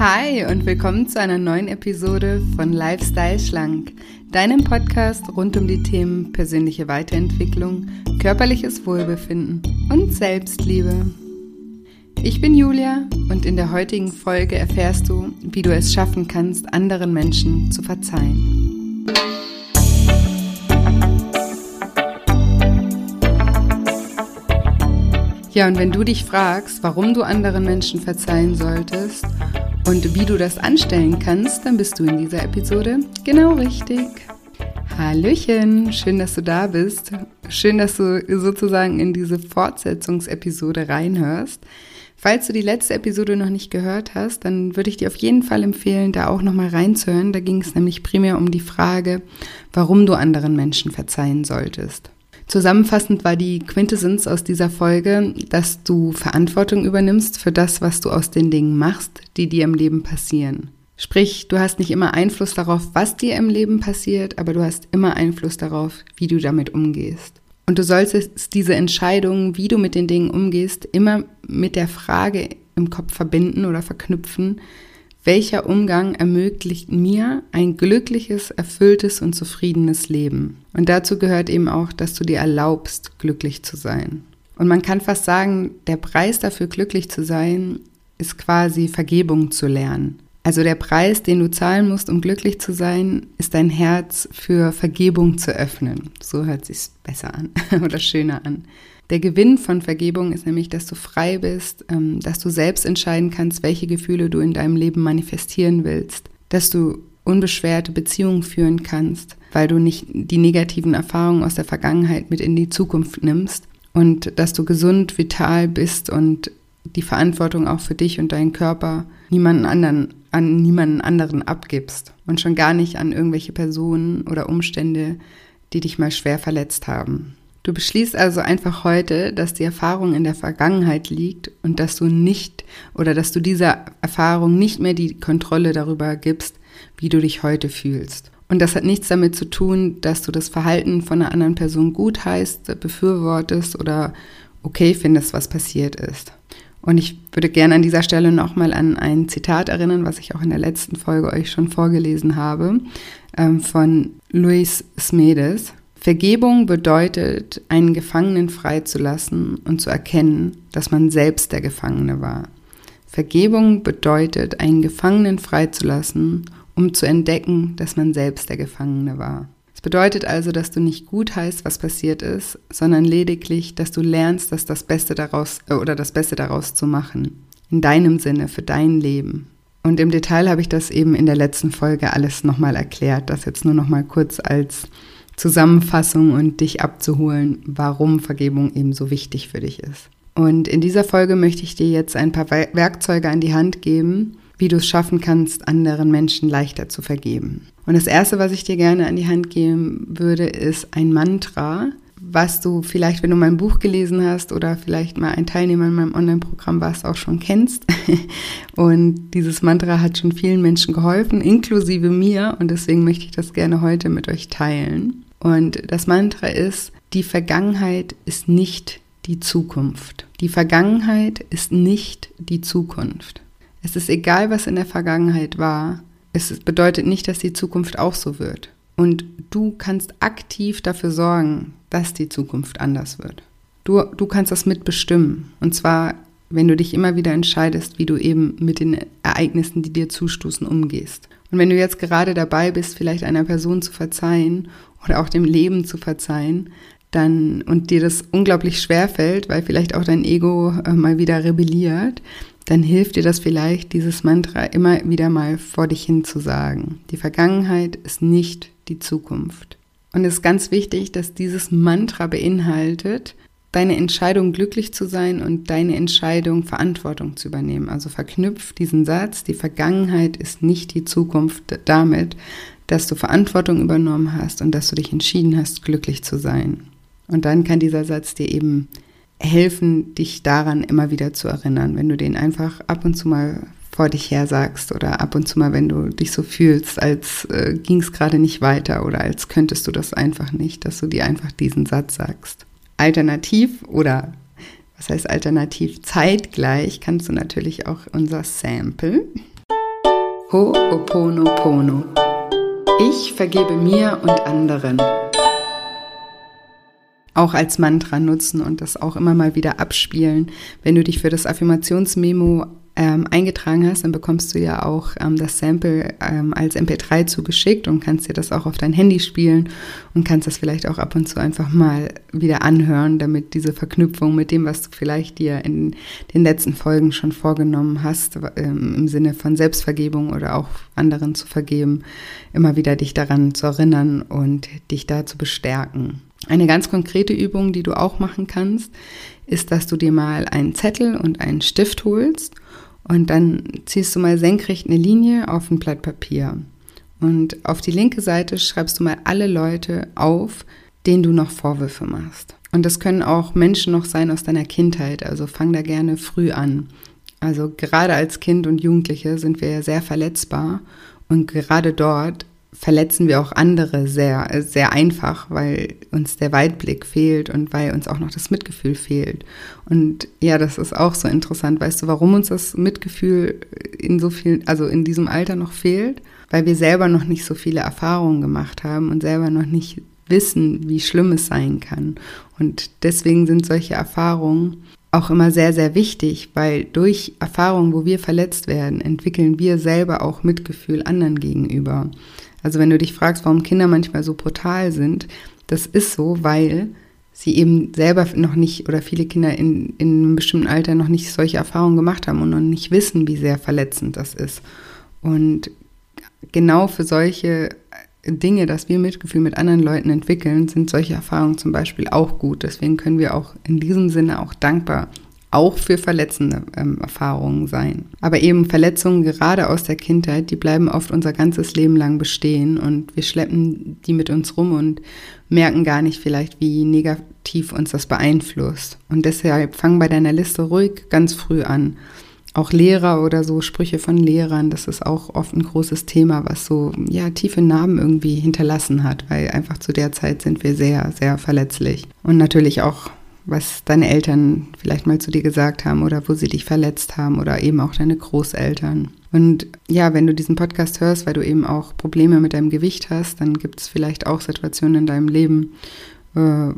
Hi und willkommen zu einer neuen Episode von Lifestyle Schlank, deinem Podcast rund um die Themen persönliche Weiterentwicklung, körperliches Wohlbefinden und Selbstliebe. Ich bin Julia und in der heutigen Folge erfährst du, wie du es schaffen kannst, anderen Menschen zu verzeihen. Ja, und wenn du dich fragst, warum du anderen Menschen verzeihen solltest und wie du das anstellen kannst, dann bist du in dieser Episode genau richtig. Hallöchen, schön, dass du da bist. Schön, dass du sozusagen in diese Fortsetzungsepisode reinhörst. Falls du die letzte Episode noch nicht gehört hast, dann würde ich dir auf jeden Fall empfehlen, da auch nochmal reinzuhören. Da ging es nämlich primär um die Frage, warum du anderen Menschen verzeihen solltest. Zusammenfassend war die Quintessenz aus dieser Folge, dass du Verantwortung übernimmst für das, was du aus den Dingen machst, die dir im Leben passieren. Sprich, du hast nicht immer Einfluss darauf, was dir im Leben passiert, aber du hast immer Einfluss darauf, wie du damit umgehst. Und du solltest diese Entscheidung, wie du mit den Dingen umgehst, immer mit der Frage im Kopf verbinden oder verknüpfen, welcher Umgang ermöglicht mir ein glückliches, erfülltes und zufriedenes Leben? Und dazu gehört eben auch, dass du dir erlaubst, glücklich zu sein. Und man kann fast sagen, der Preis dafür, glücklich zu sein, ist quasi Vergebung zu lernen. Also der Preis, den du zahlen musst, um glücklich zu sein, ist dein Herz für Vergebung zu öffnen. So hört sich's besser an oder schöner an. Der Gewinn von Vergebung ist nämlich, dass du frei bist, ähm, dass du selbst entscheiden kannst, welche Gefühle du in deinem Leben manifestieren willst, dass du unbeschwerte Beziehungen führen kannst, weil du nicht die negativen Erfahrungen aus der Vergangenheit mit in die Zukunft nimmst und dass du gesund, vital bist und die Verantwortung auch für dich und deinen Körper niemanden anderen, an niemanden anderen abgibst und schon gar nicht an irgendwelche Personen oder Umstände, die dich mal schwer verletzt haben. Du beschließt also einfach heute, dass die Erfahrung in der Vergangenheit liegt und dass du nicht oder dass du dieser Erfahrung nicht mehr die Kontrolle darüber gibst, wie du dich heute fühlst. Und das hat nichts damit zu tun, dass du das Verhalten von einer anderen Person gut heißt, befürwortest oder okay findest, was passiert ist. Und ich würde gerne an dieser Stelle nochmal an ein Zitat erinnern, was ich auch in der letzten Folge euch schon vorgelesen habe, ähm, von Luis Smedes. Vergebung bedeutet, einen Gefangenen freizulassen und zu erkennen, dass man selbst der Gefangene war. Vergebung bedeutet, einen Gefangenen freizulassen, um zu entdecken, dass man selbst der Gefangene war. Es bedeutet also, dass du nicht gut heißt, was passiert ist, sondern lediglich, dass du lernst, dass das Beste daraus äh, oder das Beste daraus zu machen. In deinem Sinne, für dein Leben. Und im Detail habe ich das eben in der letzten Folge alles nochmal erklärt. Das jetzt nur nochmal kurz als Zusammenfassung und dich abzuholen, warum Vergebung eben so wichtig für dich ist. Und in dieser Folge möchte ich dir jetzt ein paar Werkzeuge an die Hand geben, wie du es schaffen kannst, anderen Menschen leichter zu vergeben. Und das Erste, was ich dir gerne an die Hand geben würde, ist ein Mantra, was du vielleicht, wenn du mein Buch gelesen hast oder vielleicht mal ein Teilnehmer in meinem Online-Programm warst, auch schon kennst. Und dieses Mantra hat schon vielen Menschen geholfen, inklusive mir. Und deswegen möchte ich das gerne heute mit euch teilen. Und das Mantra ist, die Vergangenheit ist nicht die Zukunft. Die Vergangenheit ist nicht die Zukunft. Es ist egal, was in der Vergangenheit war. Es bedeutet nicht, dass die Zukunft auch so wird. Und du kannst aktiv dafür sorgen, dass die Zukunft anders wird. Du, du kannst das mitbestimmen. Und zwar, wenn du dich immer wieder entscheidest, wie du eben mit den Ereignissen, die dir zustoßen, umgehst. Und wenn du jetzt gerade dabei bist, vielleicht einer Person zu verzeihen oder auch dem Leben zu verzeihen, dann und dir das unglaublich schwer fällt, weil vielleicht auch dein Ego äh, mal wieder rebelliert, dann hilft dir das vielleicht, dieses Mantra immer wieder mal vor dich hin zu sagen. Die Vergangenheit ist nicht die Zukunft. Und es ist ganz wichtig, dass dieses Mantra beinhaltet, deine Entscheidung glücklich zu sein und deine Entscheidung Verantwortung zu übernehmen. Also verknüpft diesen Satz, die Vergangenheit ist nicht die Zukunft damit, dass du Verantwortung übernommen hast und dass du dich entschieden hast, glücklich zu sein. Und dann kann dieser Satz dir eben helfen, dich daran immer wieder zu erinnern, wenn du den einfach ab und zu mal vor dich her sagst oder ab und zu mal, wenn du dich so fühlst, als äh, ging es gerade nicht weiter oder als könntest du das einfach nicht, dass du dir einfach diesen Satz sagst. Alternativ oder was heißt alternativ zeitgleich kannst du natürlich auch unser Sample Ho'oponopono. Ich vergebe mir und anderen. Auch als Mantra nutzen und das auch immer mal wieder abspielen. Wenn du dich für das Affirmationsmemo ähm, eingetragen hast, dann bekommst du ja auch ähm, das Sample ähm, als MP3 zugeschickt und kannst dir das auch auf dein Handy spielen und kannst das vielleicht auch ab und zu einfach mal wieder anhören, damit diese Verknüpfung mit dem, was du vielleicht dir in den letzten Folgen schon vorgenommen hast, ähm, im Sinne von Selbstvergebung oder auch anderen zu vergeben, immer wieder dich daran zu erinnern und dich da zu bestärken. Eine ganz konkrete Übung, die du auch machen kannst, ist, dass du dir mal einen Zettel und einen Stift holst und dann ziehst du mal senkrecht eine Linie auf ein Blatt Papier. Und auf die linke Seite schreibst du mal alle Leute auf, denen du noch Vorwürfe machst. Und das können auch Menschen noch sein aus deiner Kindheit. Also fang da gerne früh an. Also gerade als Kind und Jugendliche sind wir ja sehr verletzbar. Und gerade dort verletzen wir auch andere sehr, sehr einfach, weil uns der Weitblick fehlt und weil uns auch noch das Mitgefühl fehlt. Und ja, das ist auch so interessant. Weißt du, warum uns das Mitgefühl in so viel, also in diesem Alter noch fehlt? Weil wir selber noch nicht so viele Erfahrungen gemacht haben und selber noch nicht wissen, wie schlimm es sein kann. Und deswegen sind solche Erfahrungen auch immer sehr, sehr wichtig, weil durch Erfahrungen, wo wir verletzt werden, entwickeln wir selber auch Mitgefühl anderen gegenüber. Also wenn du dich fragst, warum Kinder manchmal so brutal sind, das ist so, weil sie eben selber noch nicht oder viele Kinder in, in einem bestimmten Alter noch nicht solche Erfahrungen gemacht haben und noch nicht wissen, wie sehr verletzend das ist. Und genau für solche Dinge, dass wir Mitgefühl mit anderen Leuten entwickeln, sind solche Erfahrungen zum Beispiel auch gut. Deswegen können wir auch in diesem Sinne auch dankbar auch für verletzende ähm, Erfahrungen sein. Aber eben Verletzungen gerade aus der Kindheit, die bleiben oft unser ganzes Leben lang bestehen und wir schleppen die mit uns rum und merken gar nicht vielleicht, wie negativ uns das beeinflusst. Und deshalb fang bei deiner Liste ruhig ganz früh an. Auch Lehrer oder so Sprüche von Lehrern, das ist auch oft ein großes Thema, was so ja tiefe Narben irgendwie hinterlassen hat, weil einfach zu der Zeit sind wir sehr, sehr verletzlich. Und natürlich auch was deine Eltern vielleicht mal zu dir gesagt haben oder wo sie dich verletzt haben oder eben auch deine Großeltern. Und ja, wenn du diesen Podcast hörst, weil du eben auch Probleme mit deinem Gewicht hast, dann gibt es vielleicht auch Situationen in deinem Leben, äh,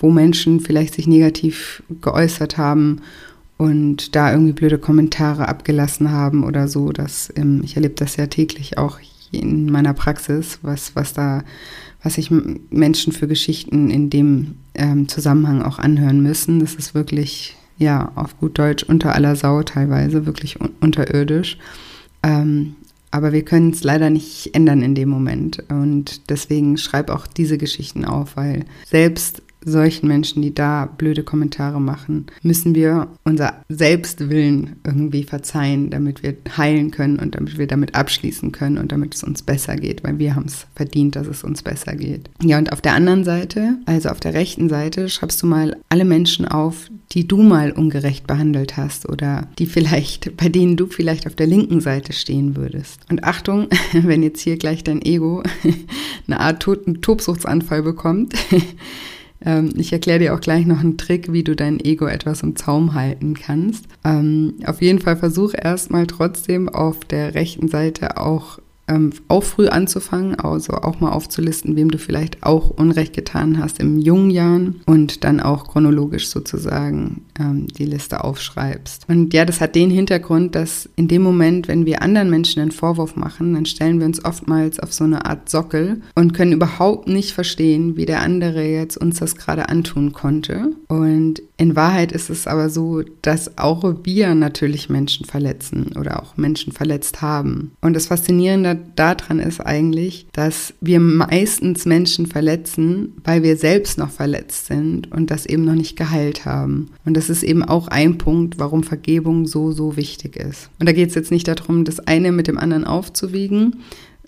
wo Menschen vielleicht sich negativ geäußert haben und da irgendwie blöde Kommentare abgelassen haben oder so. Dass, ähm, ich erlebe das ja täglich auch in meiner Praxis, was, was da was sich Menschen für Geschichten in dem ähm, Zusammenhang auch anhören müssen. Das ist wirklich, ja, auf gut Deutsch unter aller Sau teilweise, wirklich un unterirdisch. Ähm, aber wir können es leider nicht ändern in dem Moment. Und deswegen schreib auch diese Geschichten auf, weil selbst solchen Menschen, die da blöde Kommentare machen, müssen wir unser Selbstwillen irgendwie verzeihen, damit wir heilen können und damit wir damit abschließen können und damit es uns besser geht, weil wir haben es verdient, dass es uns besser geht. Ja, und auf der anderen Seite, also auf der rechten Seite, schreibst du mal alle Menschen auf, die du mal ungerecht behandelt hast oder die vielleicht, bei denen du vielleicht auf der linken Seite stehen würdest. Und Achtung, wenn jetzt hier gleich dein Ego eine Art Tobsuchtsanfall bekommt, ich erkläre dir auch gleich noch einen Trick, wie du dein Ego etwas im Zaum halten kannst. Ähm, auf jeden Fall versuch erstmal trotzdem auf der rechten Seite auch ähm, auch früh anzufangen, also auch mal aufzulisten, wem du vielleicht auch Unrecht getan hast im jungen Jahren und dann auch chronologisch sozusagen ähm, die Liste aufschreibst. Und ja, das hat den Hintergrund, dass in dem Moment, wenn wir anderen Menschen einen Vorwurf machen, dann stellen wir uns oftmals auf so eine Art Sockel und können überhaupt nicht verstehen, wie der andere jetzt uns das gerade antun konnte. Und in Wahrheit ist es aber so, dass auch wir natürlich Menschen verletzen oder auch Menschen verletzt haben. Und das Faszinierende daran ist eigentlich, dass wir meistens Menschen verletzen, weil wir selbst noch verletzt sind und das eben noch nicht geheilt haben. Und das ist eben auch ein Punkt, warum Vergebung so, so wichtig ist. Und da geht es jetzt nicht darum, das eine mit dem anderen aufzuwiegen,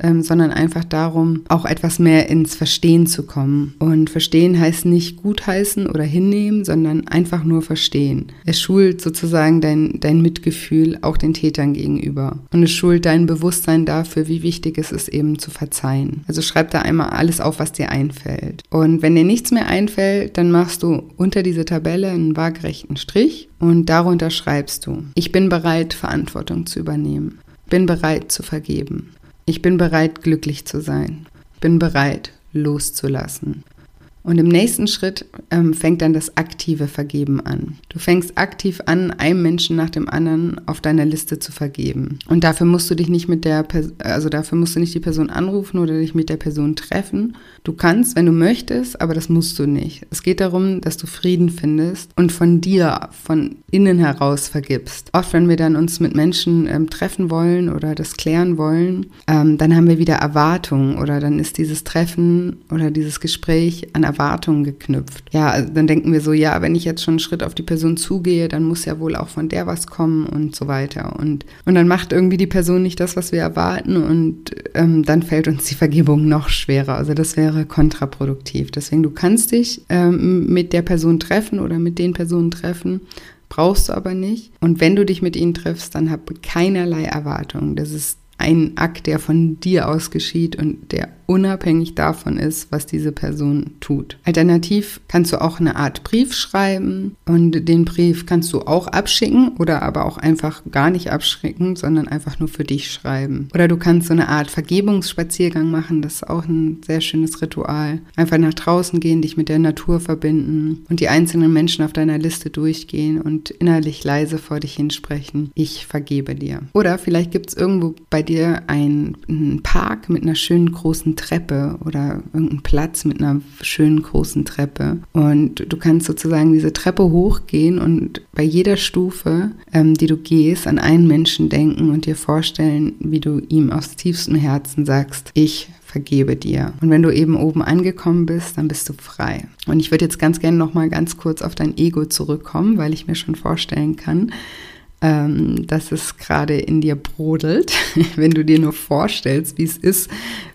ähm, sondern einfach darum, auch etwas mehr ins Verstehen zu kommen. Und verstehen heißt nicht gutheißen oder hinnehmen, sondern einfach nur verstehen. Es schult sozusagen dein, dein Mitgefühl auch den Tätern gegenüber. Und es schult dein Bewusstsein dafür, wie wichtig es ist, eben zu verzeihen. Also schreib da einmal alles auf, was dir einfällt. Und wenn dir nichts mehr einfällt, dann machst du unter diese Tabelle einen waagerechten Strich und darunter schreibst du, ich bin bereit, Verantwortung zu übernehmen. bin bereit zu vergeben. Ich bin bereit, glücklich zu sein. Bin bereit, loszulassen. Und im nächsten Schritt ähm, fängt dann das aktive Vergeben an. Du fängst aktiv an, einem Menschen nach dem anderen auf deiner Liste zu vergeben. Und dafür musst du dich nicht mit der, also dafür musst du nicht die Person anrufen oder dich mit der Person treffen. Du kannst, wenn du möchtest, aber das musst du nicht. Es geht darum, dass du Frieden findest und von dir, von innen heraus vergibst. Oft, wenn wir dann uns mit Menschen ähm, treffen wollen oder das klären wollen, ähm, dann haben wir wieder Erwartungen oder dann ist dieses Treffen oder dieses Gespräch an Erwartungen Erwartungen geknüpft. Ja, also dann denken wir so, ja, wenn ich jetzt schon einen Schritt auf die Person zugehe, dann muss ja wohl auch von der was kommen und so weiter. Und, und dann macht irgendwie die Person nicht das, was wir erwarten und ähm, dann fällt uns die Vergebung noch schwerer. Also das wäre kontraproduktiv. Deswegen, du kannst dich ähm, mit der Person treffen oder mit den Personen treffen, brauchst du aber nicht. Und wenn du dich mit ihnen triffst, dann hab keinerlei Erwartungen. Das ist ein Akt, der von dir aus geschieht und der unabhängig davon ist, was diese Person tut. Alternativ kannst du auch eine Art Brief schreiben und den Brief kannst du auch abschicken oder aber auch einfach gar nicht abschicken, sondern einfach nur für dich schreiben. Oder du kannst so eine Art Vergebungsspaziergang machen, das ist auch ein sehr schönes Ritual. Einfach nach draußen gehen, dich mit der Natur verbinden und die einzelnen Menschen auf deiner Liste durchgehen und innerlich leise vor dich hinsprechen. Ich vergebe dir. Oder vielleicht gibt es irgendwo bei dir einen Park mit einer schönen großen Treppe oder irgendeinen Platz mit einer schönen großen Treppe. Und du kannst sozusagen diese Treppe hochgehen und bei jeder Stufe, ähm, die du gehst, an einen Menschen denken und dir vorstellen, wie du ihm aus tiefstem Herzen sagst, ich vergebe dir. Und wenn du eben oben angekommen bist, dann bist du frei. Und ich würde jetzt ganz gerne noch mal ganz kurz auf dein Ego zurückkommen, weil ich mir schon vorstellen kann, ähm, dass es gerade in dir brodelt, wenn du dir nur vorstellst, wie es ist,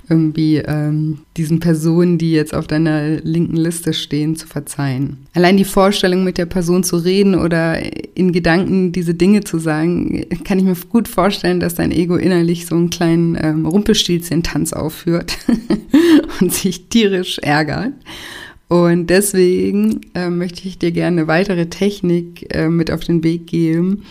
irgendwie ähm, diesen Personen, die jetzt auf deiner linken Liste stehen, zu verzeihen. Allein die Vorstellung, mit der Person zu reden oder in Gedanken diese Dinge zu sagen, kann ich mir gut vorstellen, dass dein Ego innerlich so einen kleinen ähm, Rumpelstilzchen-Tanz aufführt und sich tierisch ärgert. Und deswegen äh, möchte ich dir gerne eine weitere Technik äh, mit auf den Weg geben,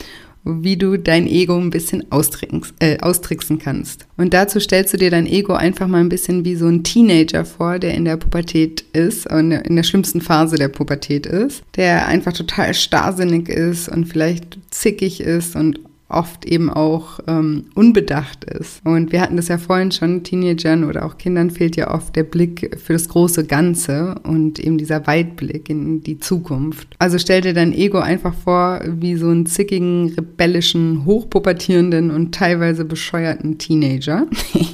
wie du dein Ego ein bisschen äh, austricksen kannst. Und dazu stellst du dir dein Ego einfach mal ein bisschen wie so ein Teenager vor, der in der Pubertät ist und in der schlimmsten Phase der Pubertät ist, der einfach total starrsinnig ist und vielleicht zickig ist und oft eben auch ähm, unbedacht ist. Und wir hatten das ja vorhin schon, Teenagern oder auch Kindern fehlt ja oft der Blick für das große Ganze und eben dieser Weitblick in die Zukunft. Also stell dir dein Ego einfach vor wie so einen zickigen, rebellischen, hochpubertierenden und teilweise bescheuerten Teenager.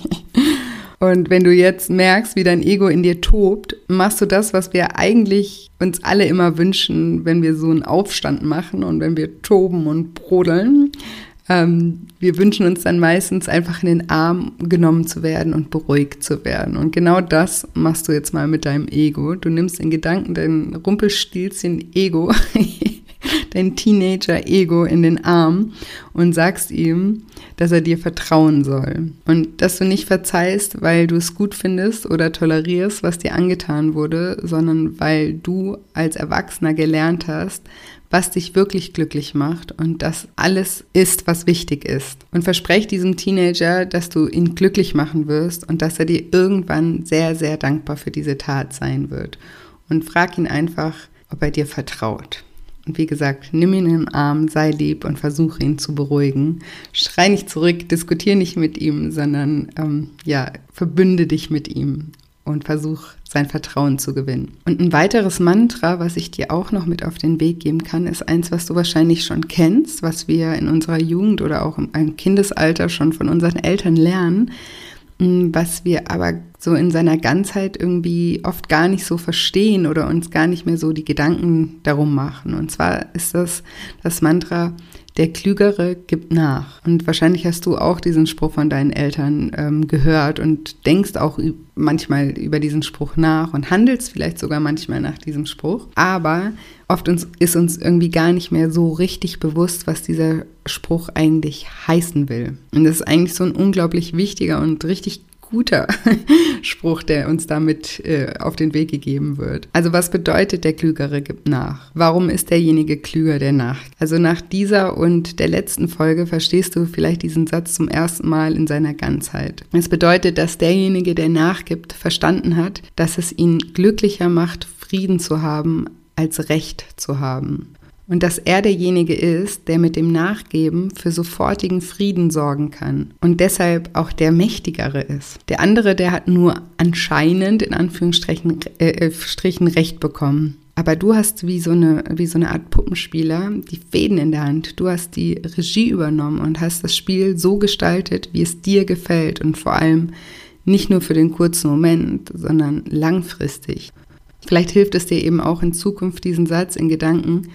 Und wenn du jetzt merkst, wie dein Ego in dir tobt, machst du das, was wir eigentlich uns alle immer wünschen, wenn wir so einen Aufstand machen und wenn wir toben und brodeln. Ähm, wir wünschen uns dann meistens einfach in den Arm genommen zu werden und beruhigt zu werden. Und genau das machst du jetzt mal mit deinem Ego. Du nimmst in Gedanken dein Rumpelstilzchen Ego, dein Teenager-Ego in den Arm und sagst ihm, dass er dir vertrauen soll. Und dass du nicht verzeihst, weil du es gut findest oder tolerierst, was dir angetan wurde, sondern weil du als Erwachsener gelernt hast, was dich wirklich glücklich macht und das alles ist, was wichtig ist. Und versprech diesem Teenager, dass du ihn glücklich machen wirst und dass er dir irgendwann sehr, sehr dankbar für diese Tat sein wird. Und frag ihn einfach, ob er dir vertraut. Und wie gesagt, nimm ihn im Arm, sei lieb und versuche ihn zu beruhigen. Schrei nicht zurück, diskutiere nicht mit ihm, sondern ähm, ja, verbünde dich mit ihm und versuch sein Vertrauen zu gewinnen. Und ein weiteres Mantra, was ich dir auch noch mit auf den Weg geben kann, ist eins, was du wahrscheinlich schon kennst, was wir in unserer Jugend oder auch im Kindesalter schon von unseren Eltern lernen, mm, was wir aber so in seiner Ganzheit irgendwie oft gar nicht so verstehen oder uns gar nicht mehr so die Gedanken darum machen. Und zwar ist das das Mantra, der Klügere gibt nach. Und wahrscheinlich hast du auch diesen Spruch von deinen Eltern ähm, gehört und denkst auch manchmal über diesen Spruch nach und handelst vielleicht sogar manchmal nach diesem Spruch. Aber oft uns, ist uns irgendwie gar nicht mehr so richtig bewusst, was dieser Spruch eigentlich heißen will. Und das ist eigentlich so ein unglaublich wichtiger und richtig guter Spruch, der uns damit äh, auf den Weg gegeben wird. Also was bedeutet, der Klügere gibt nach? Warum ist derjenige klüger, der nach? Also nach dieser und der letzten Folge verstehst du vielleicht diesen Satz zum ersten Mal in seiner Ganzheit. Es bedeutet, dass derjenige, der nachgibt, verstanden hat, dass es ihn glücklicher macht, Frieden zu haben, als Recht zu haben und dass er derjenige ist, der mit dem Nachgeben für sofortigen Frieden sorgen kann und deshalb auch der Mächtigere ist. Der andere, der hat nur anscheinend in Anführungsstrichen äh, äh, Strichen Recht bekommen. Aber du hast wie so, eine, wie so eine Art Puppenspieler die Fäden in der Hand. Du hast die Regie übernommen und hast das Spiel so gestaltet, wie es dir gefällt und vor allem nicht nur für den kurzen Moment, sondern langfristig. Vielleicht hilft es dir eben auch in Zukunft diesen Satz in Gedanken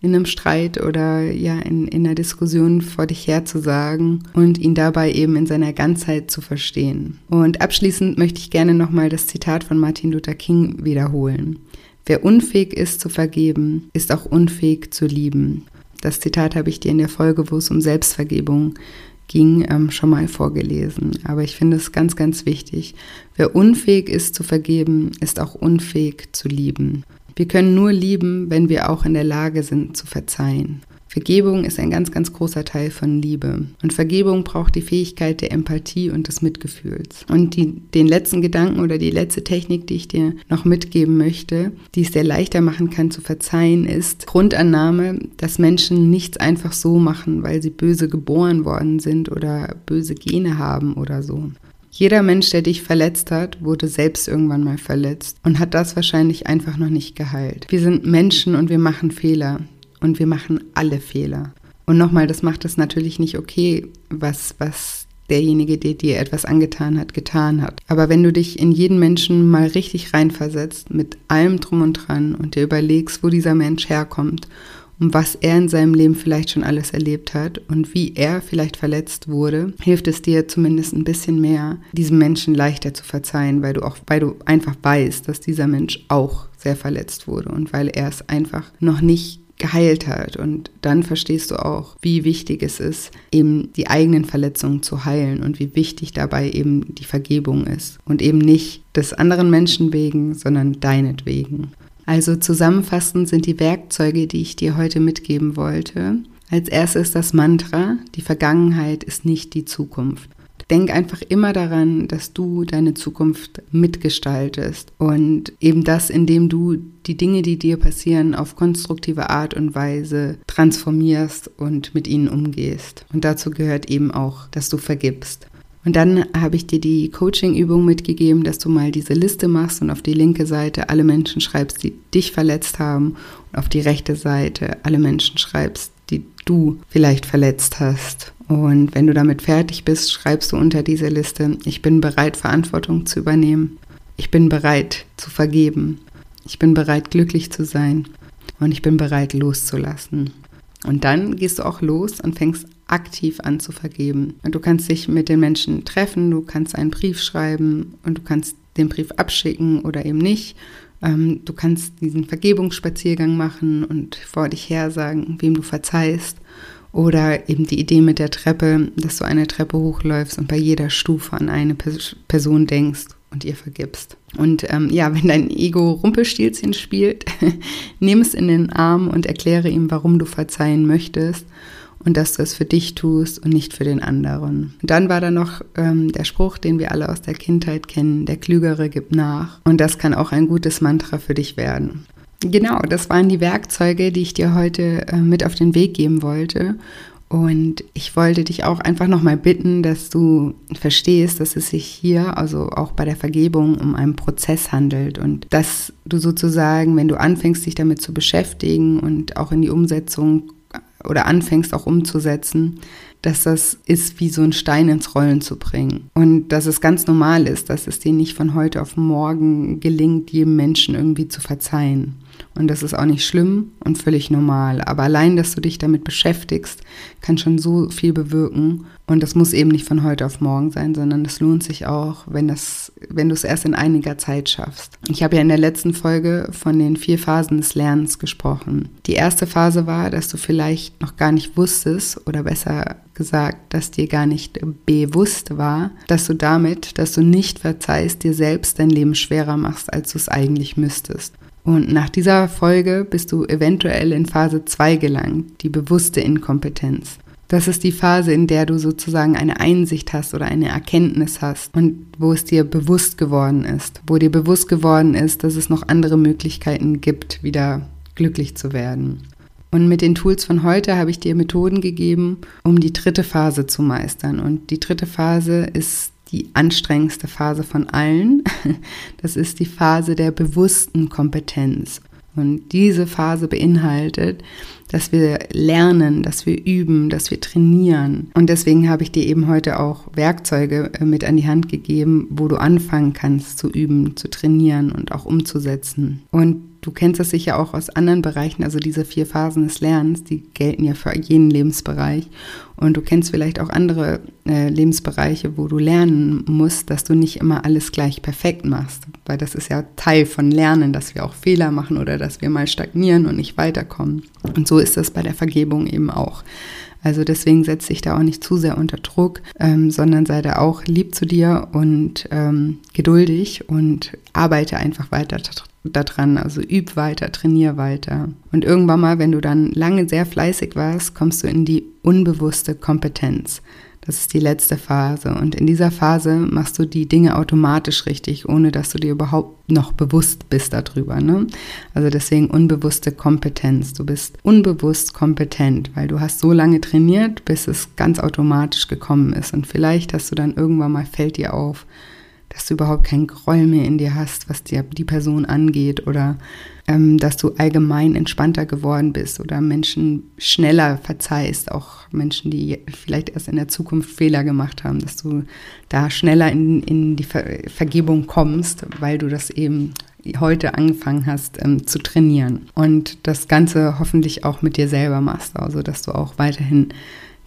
in einem Streit oder ja in, in einer Diskussion vor dich her zu sagen und ihn dabei eben in seiner Ganzheit zu verstehen. Und abschließend möchte ich gerne nochmal das Zitat von Martin Luther King wiederholen. Wer unfähig ist zu vergeben, ist auch unfähig zu lieben. Das Zitat habe ich dir in der Folge, wo es um Selbstvergebung ging, ähm, schon mal vorgelesen. Aber ich finde es ganz, ganz wichtig. Wer unfähig ist zu vergeben, ist auch unfähig zu lieben. Wir können nur lieben, wenn wir auch in der Lage sind zu verzeihen. Vergebung ist ein ganz, ganz großer Teil von Liebe. Und Vergebung braucht die Fähigkeit der Empathie und des Mitgefühls. Und die, den letzten Gedanken oder die letzte Technik, die ich dir noch mitgeben möchte, die es dir leichter machen kann zu verzeihen, ist Grundannahme, dass Menschen nichts einfach so machen, weil sie böse geboren worden sind oder böse Gene haben oder so. Jeder Mensch, der dich verletzt hat, wurde selbst irgendwann mal verletzt und hat das wahrscheinlich einfach noch nicht geheilt. Wir sind Menschen und wir machen Fehler und wir machen alle Fehler. Und nochmal, das macht es natürlich nicht okay, was, was derjenige, der dir etwas angetan hat, getan hat. Aber wenn du dich in jeden Menschen mal richtig reinversetzt, mit allem drum und dran und dir überlegst, wo dieser Mensch herkommt und was er in seinem Leben vielleicht schon alles erlebt hat und wie er vielleicht verletzt wurde, hilft es dir zumindest ein bisschen mehr, diesem Menschen leichter zu verzeihen, weil du auch, weil du einfach weißt, dass dieser Mensch auch sehr verletzt wurde und weil er es einfach noch nicht geheilt hat. Und dann verstehst du auch, wie wichtig es ist, eben die eigenen Verletzungen zu heilen und wie wichtig dabei eben die Vergebung ist. Und eben nicht des anderen Menschen wegen, sondern deinetwegen. Also zusammenfassend sind die Werkzeuge, die ich dir heute mitgeben wollte. Als erstes das Mantra, die Vergangenheit ist nicht die Zukunft. Denk einfach immer daran, dass du deine Zukunft mitgestaltest und eben das, indem du die Dinge, die dir passieren, auf konstruktive Art und Weise transformierst und mit ihnen umgehst. Und dazu gehört eben auch, dass du vergibst. Und dann habe ich dir die Coaching-Übung mitgegeben, dass du mal diese Liste machst und auf die linke Seite alle Menschen schreibst, die dich verletzt haben und auf die rechte Seite alle Menschen schreibst, die du vielleicht verletzt hast. Und wenn du damit fertig bist, schreibst du unter diese Liste, ich bin bereit, Verantwortung zu übernehmen. Ich bin bereit zu vergeben. Ich bin bereit, glücklich zu sein. Und ich bin bereit, loszulassen. Und dann gehst du auch los und fängst aktiv an zu vergeben. Und du kannst dich mit den Menschen treffen, du kannst einen Brief schreiben und du kannst den Brief abschicken oder eben nicht. Ähm, du kannst diesen Vergebungsspaziergang machen und vor dich her sagen, wem du verzeihst. Oder eben die Idee mit der Treppe, dass du eine Treppe hochläufst und bei jeder Stufe an eine Person denkst und ihr vergibst. Und ähm, ja, wenn dein Ego Rumpelstilzchen spielt, nimm es in den Arm und erkläre ihm, warum du verzeihen möchtest und dass du es für dich tust und nicht für den anderen. Und dann war da noch ähm, der Spruch, den wir alle aus der Kindheit kennen, der Klügere gibt nach. Und das kann auch ein gutes Mantra für dich werden. Genau, das waren die Werkzeuge, die ich dir heute äh, mit auf den Weg geben wollte. Und ich wollte dich auch einfach nochmal bitten, dass du verstehst, dass es sich hier, also auch bei der Vergebung, um einen Prozess handelt und dass du sozusagen, wenn du anfängst, dich damit zu beschäftigen und auch in die Umsetzung oder anfängst auch umzusetzen, dass das ist wie so ein Stein ins Rollen zu bringen. Und dass es ganz normal ist, dass es dir nicht von heute auf morgen gelingt, jedem Menschen irgendwie zu verzeihen. Und das ist auch nicht schlimm und völlig normal. Aber allein, dass du dich damit beschäftigst, kann schon so viel bewirken. Und das muss eben nicht von heute auf morgen sein, sondern es lohnt sich auch, wenn, das, wenn du es erst in einiger Zeit schaffst. Ich habe ja in der letzten Folge von den vier Phasen des Lernens gesprochen. Die erste Phase war, dass du vielleicht noch gar nicht wusstest oder besser gesagt, dass dir gar nicht bewusst war, dass du damit, dass du nicht verzeihst, dir selbst dein Leben schwerer machst, als du es eigentlich müsstest. Und nach dieser Folge bist du eventuell in Phase 2 gelangt, die bewusste Inkompetenz. Das ist die Phase, in der du sozusagen eine Einsicht hast oder eine Erkenntnis hast und wo es dir bewusst geworden ist, wo dir bewusst geworden ist, dass es noch andere Möglichkeiten gibt, wieder glücklich zu werden. Und mit den Tools von heute habe ich dir Methoden gegeben, um die dritte Phase zu meistern. Und die dritte Phase ist die anstrengendste Phase von allen. Das ist die Phase der bewussten Kompetenz. Und diese Phase beinhaltet, dass wir lernen, dass wir üben, dass wir trainieren. Und deswegen habe ich dir eben heute auch Werkzeuge äh, mit an die Hand gegeben, wo du anfangen kannst zu üben, zu trainieren und auch umzusetzen. Und Du kennst das sicher auch aus anderen Bereichen, also diese vier Phasen des Lernens, die gelten ja für jeden Lebensbereich. Und du kennst vielleicht auch andere äh, Lebensbereiche, wo du lernen musst, dass du nicht immer alles gleich perfekt machst. Weil das ist ja Teil von Lernen, dass wir auch Fehler machen oder dass wir mal stagnieren und nicht weiterkommen. Und so ist das bei der Vergebung eben auch. Also deswegen setz dich da auch nicht zu sehr unter Druck, ähm, sondern sei da auch lieb zu dir und ähm, geduldig und arbeite einfach weiter daran. Also üb weiter, trainier weiter. Und irgendwann mal, wenn du dann lange sehr fleißig warst, kommst du in die unbewusste Kompetenz. Das ist die letzte Phase. Und in dieser Phase machst du die Dinge automatisch richtig, ohne dass du dir überhaupt noch bewusst bist darüber. Ne? Also deswegen unbewusste Kompetenz. Du bist unbewusst kompetent, weil du hast so lange trainiert, bis es ganz automatisch gekommen ist. Und vielleicht hast du dann irgendwann mal fällt dir auf, dass du überhaupt kein Groll mehr in dir hast, was dir die Person angeht oder ähm, dass du allgemein entspannter geworden bist oder Menschen schneller verzeihst, auch Menschen, die vielleicht erst in der Zukunft Fehler gemacht haben, dass du da schneller in, in die Ver Vergebung kommst, weil du das eben heute angefangen hast ähm, zu trainieren und das Ganze hoffentlich auch mit dir selber machst, also dass du auch weiterhin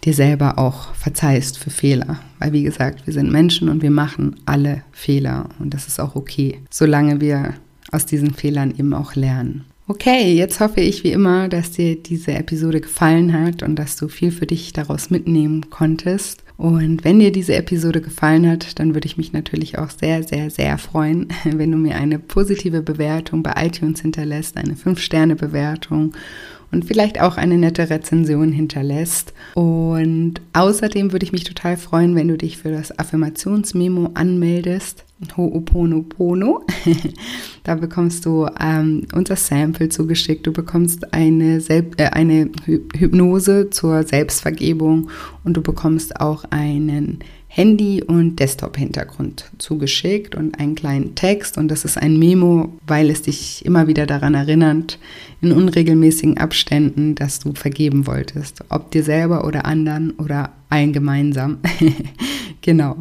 dir selber auch verzeihst für Fehler. Weil wie gesagt, wir sind Menschen und wir machen alle Fehler und das ist auch okay, solange wir aus diesen Fehlern eben auch lernen. Okay, jetzt hoffe ich wie immer, dass dir diese Episode gefallen hat und dass du viel für dich daraus mitnehmen konntest. Und wenn dir diese Episode gefallen hat, dann würde ich mich natürlich auch sehr, sehr, sehr freuen, wenn du mir eine positive Bewertung bei iTunes hinterlässt, eine 5-Sterne-Bewertung und vielleicht auch eine nette Rezension hinterlässt. Und außerdem würde ich mich total freuen, wenn du dich für das Affirmationsmemo anmeldest. Ho'oponopono. da bekommst du ähm, unser Sample zugeschickt. Du bekommst eine, Selb äh, eine Hypnose zur Selbstvergebung und du bekommst auch einen Handy- und Desktop-Hintergrund zugeschickt und einen kleinen Text. Und das ist ein Memo, weil es dich immer wieder daran erinnert, in unregelmäßigen Abständen, dass du vergeben wolltest. Ob dir selber oder anderen oder allen gemeinsam. genau.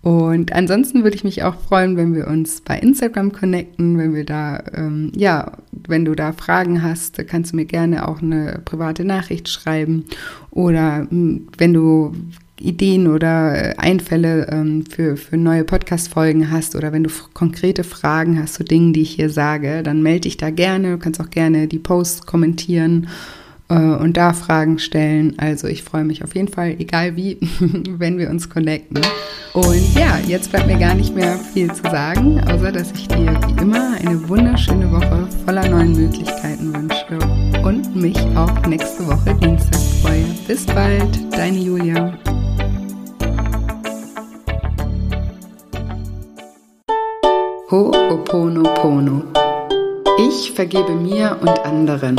Und ansonsten würde ich mich auch freuen, wenn wir uns bei Instagram connecten, wenn wir da, ähm, ja, wenn du da Fragen hast, kannst du mir gerne auch eine private Nachricht schreiben. Oder hm, wenn du Ideen oder äh, Einfälle ähm, für, für neue Podcast-Folgen hast oder wenn du konkrete Fragen hast zu Dingen, die ich hier sage, dann melde dich da gerne. Du kannst auch gerne die Posts kommentieren äh, und da Fragen stellen. Also ich freue mich auf jeden Fall, egal wie, wenn wir uns connecten. Und ja, jetzt bleibt mir gar nicht mehr viel zu sagen, außer dass ich dir wie immer eine wunderschöne Woche voller neuen Möglichkeiten wünsche und mich auch nächste Woche Dienstag freue. Bis bald, deine Julia. Ho'oponopono. Ich vergebe mir und anderen.